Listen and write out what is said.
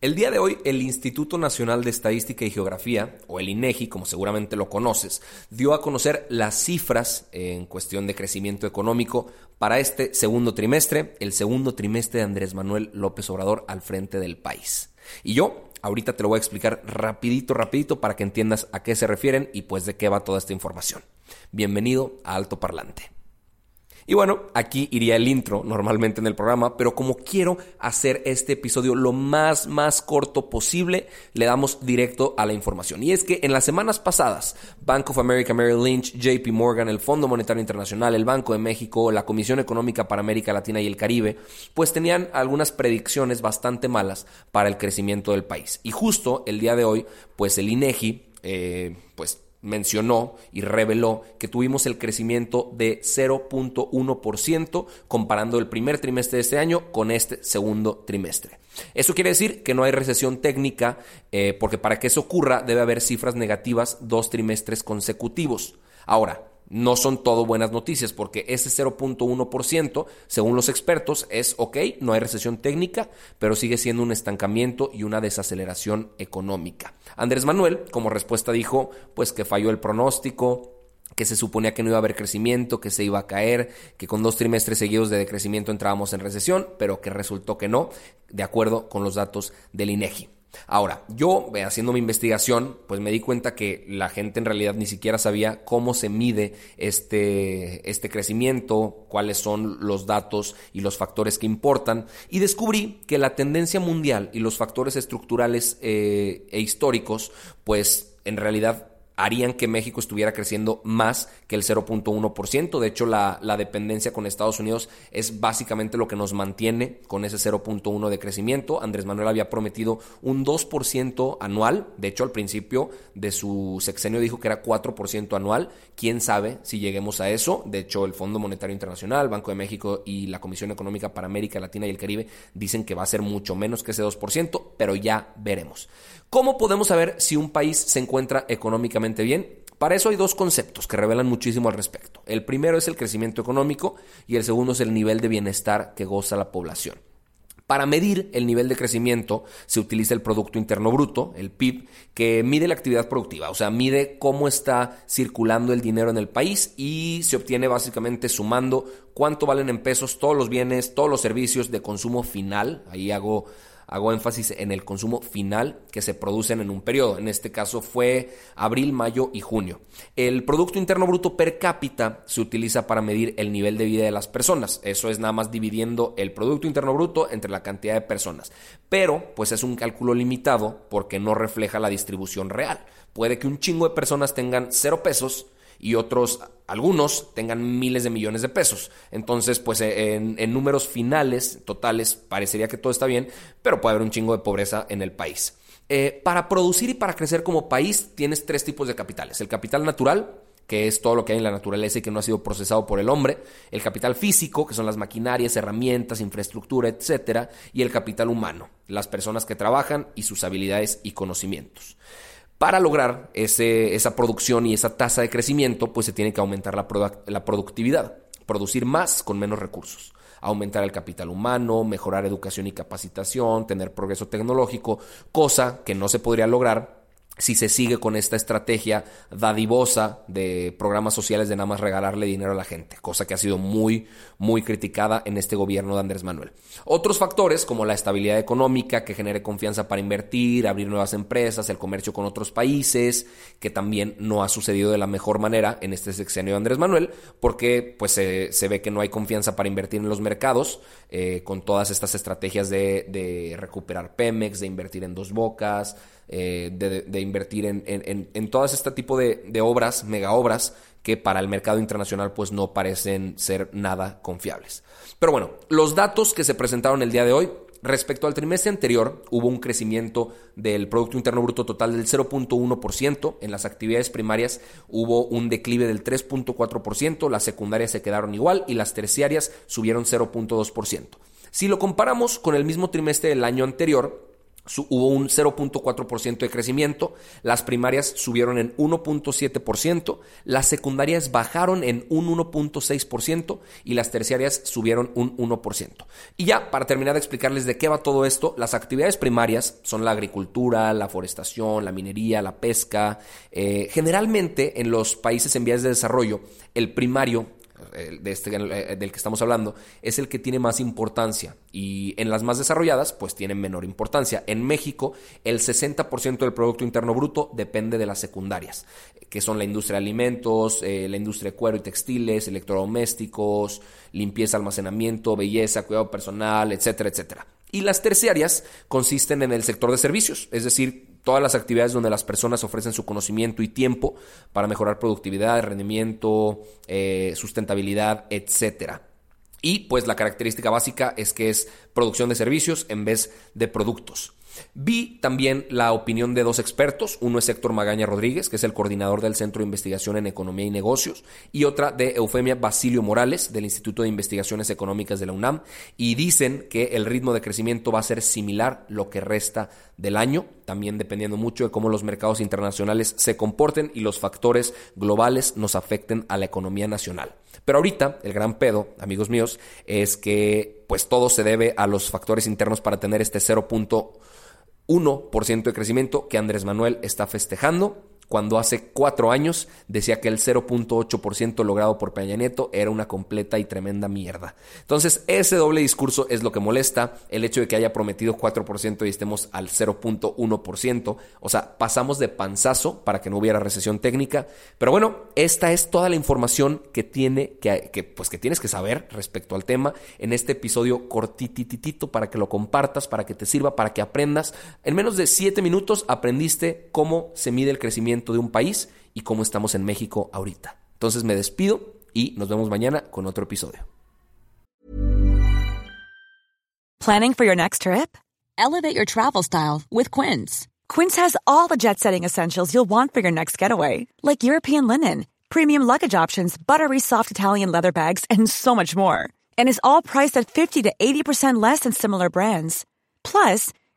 El día de hoy, el Instituto Nacional de Estadística y Geografía, o el INEGI, como seguramente lo conoces, dio a conocer las cifras en cuestión de crecimiento económico para este segundo trimestre, el segundo trimestre de Andrés Manuel López Obrador al frente del país. Y yo, ahorita te lo voy a explicar rapidito, rapidito, para que entiendas a qué se refieren y pues de qué va toda esta información. Bienvenido a Alto Parlante. Y bueno, aquí iría el intro normalmente en el programa, pero como quiero hacer este episodio lo más, más corto posible, le damos directo a la información. Y es que en las semanas pasadas, Bank of America, Merrill Lynch, JP Morgan, el Fondo Monetario Internacional, el Banco de México, la Comisión Económica para América Latina y el Caribe, pues tenían algunas predicciones bastante malas para el crecimiento del país. Y justo el día de hoy, pues el INEGI, eh, pues mencionó y reveló que tuvimos el crecimiento de 0.1% comparando el primer trimestre de este año con este segundo trimestre. Eso quiere decir que no hay recesión técnica eh, porque para que eso ocurra debe haber cifras negativas dos trimestres consecutivos. Ahora, no son todo buenas noticias porque ese 0.1%, según los expertos, es ok, no hay recesión técnica, pero sigue siendo un estancamiento y una desaceleración económica. Andrés Manuel, como respuesta, dijo pues que falló el pronóstico, que se suponía que no iba a haber crecimiento, que se iba a caer, que con dos trimestres seguidos de decrecimiento entrábamos en recesión, pero que resultó que no, de acuerdo con los datos del INEGI. Ahora, yo eh, haciendo mi investigación, pues me di cuenta que la gente en realidad ni siquiera sabía cómo se mide este, este crecimiento, cuáles son los datos y los factores que importan, y descubrí que la tendencia mundial y los factores estructurales eh, e históricos, pues en realidad harían que México estuviera creciendo más que el 0.1%. De hecho, la, dependencia con Estados Unidos es básicamente lo que nos mantiene con ese 0.1% de crecimiento. Andrés Manuel había prometido un 2% anual. De hecho, al principio de su sexenio dijo que era 4% anual. ¿Quién sabe si lleguemos a eso? De hecho, el Fondo Monetario Internacional, Banco de México y la Comisión Económica para América Latina y el Caribe dicen que va a ser mucho menos que ese 2%, pero ya veremos. ¿Cómo podemos saber si un país se encuentra económicamente bien? Para eso hay dos conceptos que revelan muchísimo al respecto. El primero es el crecimiento económico y el segundo es el nivel de bienestar que goza la población. Para medir el nivel de crecimiento se utiliza el Producto Interno Bruto, el PIB, que mide la actividad productiva, o sea, mide cómo está circulando el dinero en el país y se obtiene básicamente sumando cuánto valen en pesos todos los bienes, todos los servicios de consumo final. Ahí hago hago énfasis en el consumo final que se producen en un periodo. En este caso fue abril, mayo y junio. El Producto Interno Bruto per cápita se utiliza para medir el nivel de vida de las personas. Eso es nada más dividiendo el Producto Interno Bruto entre la cantidad de personas. Pero, pues es un cálculo limitado porque no refleja la distribución real. Puede que un chingo de personas tengan cero pesos y otros, algunos, tengan miles de millones de pesos. Entonces, pues en, números finales, totales, parecería que todo está bien, pero puede haber un chingo de pobreza en el país. Eh, para producir y para crecer como país tienes tres tipos de capitales. El capital natural, que es todo lo que hay en la naturaleza y que no ha sido procesado por el hombre, el capital físico, que son las maquinarias, herramientas, infraestructura, etcétera, y el capital humano, las personas que trabajan y sus habilidades y conocimientos. Para lograr ese, esa producción y esa tasa de crecimiento, pues se tiene que aumentar la, la productividad, producir más con menos recursos aumentar el capital humano, mejorar educación y capacitación, tener progreso tecnológico, cosa que no se podría lograr si se sigue con esta estrategia dadivosa de programas sociales de nada más regalarle dinero a la gente, cosa que ha sido muy, muy criticada en este gobierno de Andrés Manuel. Otros factores como la estabilidad económica que genere confianza para invertir, abrir nuevas empresas, el comercio con otros países, que también no ha sucedido de la mejor manera en este sexenio de Andrés Manuel, porque pues se, ve que no hay confianza para invertir en los mercados eh, con todas estas estrategias de, de recuperar Pemex, de invertir en dos bocas, eh, de, invertir en, en, en, todas este tipo de, de obras, mega obras, que para el mercado internacional pues no parecen ser nada confiables. Pero bueno, los datos que se presentaron el día de hoy Respecto al trimestre anterior, hubo un crecimiento del Producto Interno Bruto total del 0.1%, en las actividades primarias hubo un declive del 3.4%, las secundarias se quedaron igual y las terciarias subieron 0.2%. Si lo comparamos con el mismo trimestre del año anterior, hubo un 0.4% de crecimiento, las primarias subieron en 1.7%, las secundarias bajaron en un 1.6% y las terciarias subieron un 1%. Y ya, para terminar de explicarles de qué va todo esto, las actividades primarias son la agricultura, la forestación, la minería, la pesca. Eh, generalmente en los países en vías de desarrollo, el primario de este, eh, del que estamos hablando, es el que tiene más importancia y en las más desarrolladas pues tienen menor importancia. En México el 60% del Producto Interno Bruto depende de las secundarias, que son la industria de alimentos, eh, la industria de cuero y textiles, electrodomésticos, limpieza, almacenamiento, belleza, cuidado personal, etcétera, etcétera. Y las terciarias consisten en el sector de servicios, es decir, todas las actividades donde las personas ofrecen su conocimiento y tiempo para mejorar productividad, rendimiento, eh, sustentabilidad, etcétera. Y pues la característica básica es que es producción de servicios en vez de productos. Vi también la opinión de dos expertos, uno es Héctor Magaña Rodríguez, que es el coordinador del Centro de Investigación en Economía y Negocios, y otra de Eufemia Basilio Morales, del Instituto de Investigaciones Económicas de la UNAM, y dicen que el ritmo de crecimiento va a ser similar lo que resta del año, también dependiendo mucho de cómo los mercados internacionales se comporten y los factores globales nos afecten a la economía nacional. Pero ahorita el gran pedo, amigos míos, es que pues todo se debe a los factores internos para tener este 0.1 1% de crecimiento que Andrés Manuel está festejando cuando hace cuatro años decía que el 0.8% logrado por Peña Nieto era una completa y tremenda mierda. Entonces, ese doble discurso es lo que molesta, el hecho de que haya prometido 4% y estemos al 0.1%, o sea, pasamos de panzazo para que no hubiera recesión técnica, pero bueno, esta es toda la información que tiene que, que pues que tienes que saber respecto al tema en este episodio cortititito para que lo compartas, para que te sirva, para que aprendas. En menos de 7 minutos aprendiste cómo se mide el crecimiento de un país y cómo estamos en México ahorita. Entonces me despido y nos vemos mañana con otro episodio. Planning for your next trip? Elevate your travel style with Quince. Quince has all the jet-setting essentials you'll want for your next getaway, like European linen, premium luggage options, buttery soft Italian leather bags, and so much more. And is all priced at 50 to 80% less than similar brands. Plus,